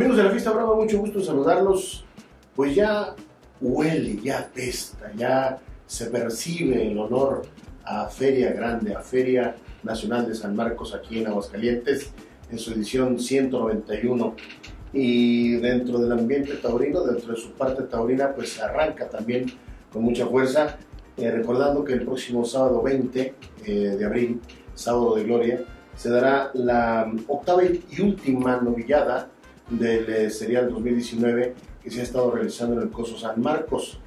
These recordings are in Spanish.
esta hora mucho gusto saludarlos. Pues ya huele, ya pesta, ya se percibe el olor a Feria Grande, a Feria Nacional de San Marcos aquí en Aguascalientes, en su edición 191. Y dentro del ambiente taurino, dentro de su parte taurina, pues arranca también con mucha fuerza, eh, recordando que el próximo sábado 20 eh, de abril, sábado de gloria, se dará la octava y última novillada del eh, serial 2019 que se ha estado realizando en el Coso San Marcos.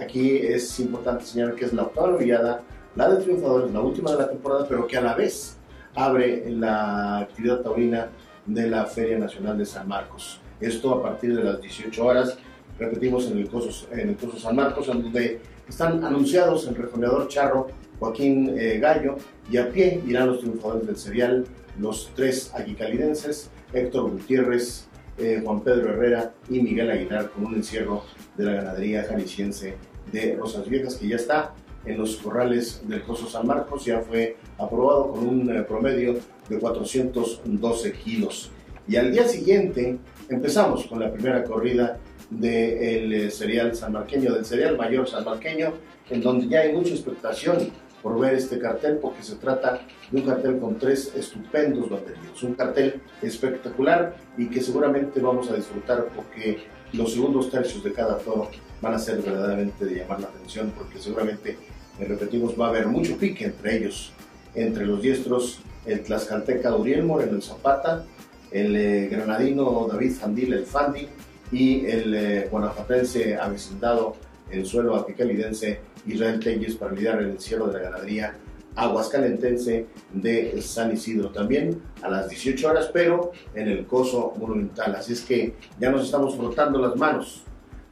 aquí es importante señalar que es la octava novillada la de triunfadores, la última de la temporada, pero que a la vez abre la actividad taurina de la Feria Nacional de San Marcos. Esto a partir de las 18 horas, repetimos en el Coso, en el Coso San Marcos, en donde están anunciados el rejoneador charro Joaquín eh, Gallo y a pie irán los triunfadores del serial, los tres aguicalidenses, Héctor Gutiérrez, eh, Juan Pedro Herrera y Miguel Aguilar con un encierro de la ganadería jalisciense de Rosas Viejas que ya está en los corrales del Coso San Marcos, ya fue aprobado con un eh, promedio de 412 kilos. Y al día siguiente empezamos con la primera corrida del eh, serial sanmarqueño, del serial mayor sanmarqueño, en donde ya hay mucha expectación por ver este cartel, porque se trata de un cartel con tres estupendos baterías, un cartel espectacular y que seguramente vamos a disfrutar porque los segundos tercios de cada toro van a ser verdaderamente de llamar la atención, porque seguramente repetimos, va a haber mucho pique entre ellos, entre los diestros, el tlaxcalteca Uriel Moreno el Zapata, el eh, granadino David Fandil el Fandi y el eh, guanajuatense avecindado en suelo apicalidense Israel Telles para lidiar en el cielo de la ganadería aguascalentense de San Isidro también a las 18 horas, pero en el coso monumental. Así es que ya nos estamos frotando las manos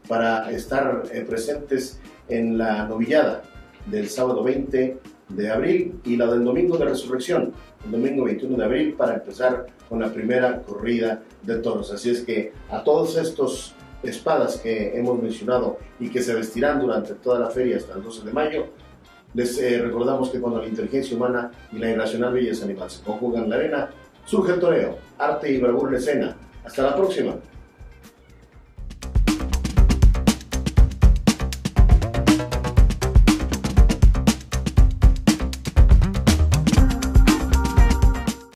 para estar eh, presentes en la novillada del sábado 20 de abril y la del domingo de resurrección, el domingo 21 de abril, para empezar con la primera corrida de toros. Así es que a todos estos espadas que hemos mencionado y que se vestirán durante toda la feria hasta el 12 de mayo, les eh, recordamos que cuando la inteligencia humana y la irracional belleza animal se conjugan en la arena, surge el toreo, arte y bravura en escena. Hasta la próxima.